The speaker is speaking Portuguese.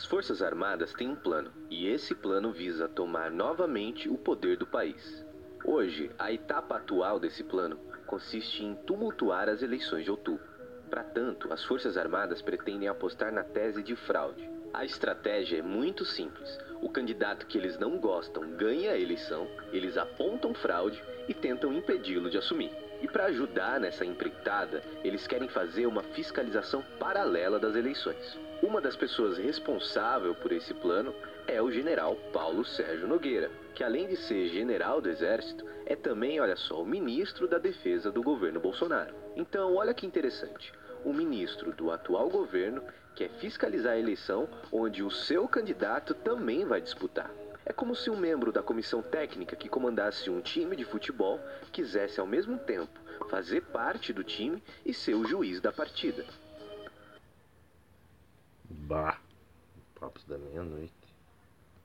As Forças Armadas têm um plano, e esse plano visa tomar novamente o poder do país. Hoje, a etapa atual desse plano consiste em tumultuar as eleições de outubro. Para tanto, as Forças Armadas pretendem apostar na tese de fraude. A estratégia é muito simples. O candidato que eles não gostam ganha a eleição, eles apontam fraude e tentam impedi-lo de assumir. E para ajudar nessa empreitada, eles querem fazer uma fiscalização paralela das eleições. Uma das pessoas responsável por esse plano é o general Paulo Sérgio Nogueira, que além de ser general do Exército, é também, olha só, o ministro da Defesa do governo Bolsonaro. Então, olha que interessante. O ministro do atual governo quer fiscalizar a eleição onde o seu candidato também vai disputar. É como se um membro da comissão técnica que comandasse um time de futebol quisesse ao mesmo tempo fazer parte do time e ser o juiz da partida. Bah, papos da meia-noite.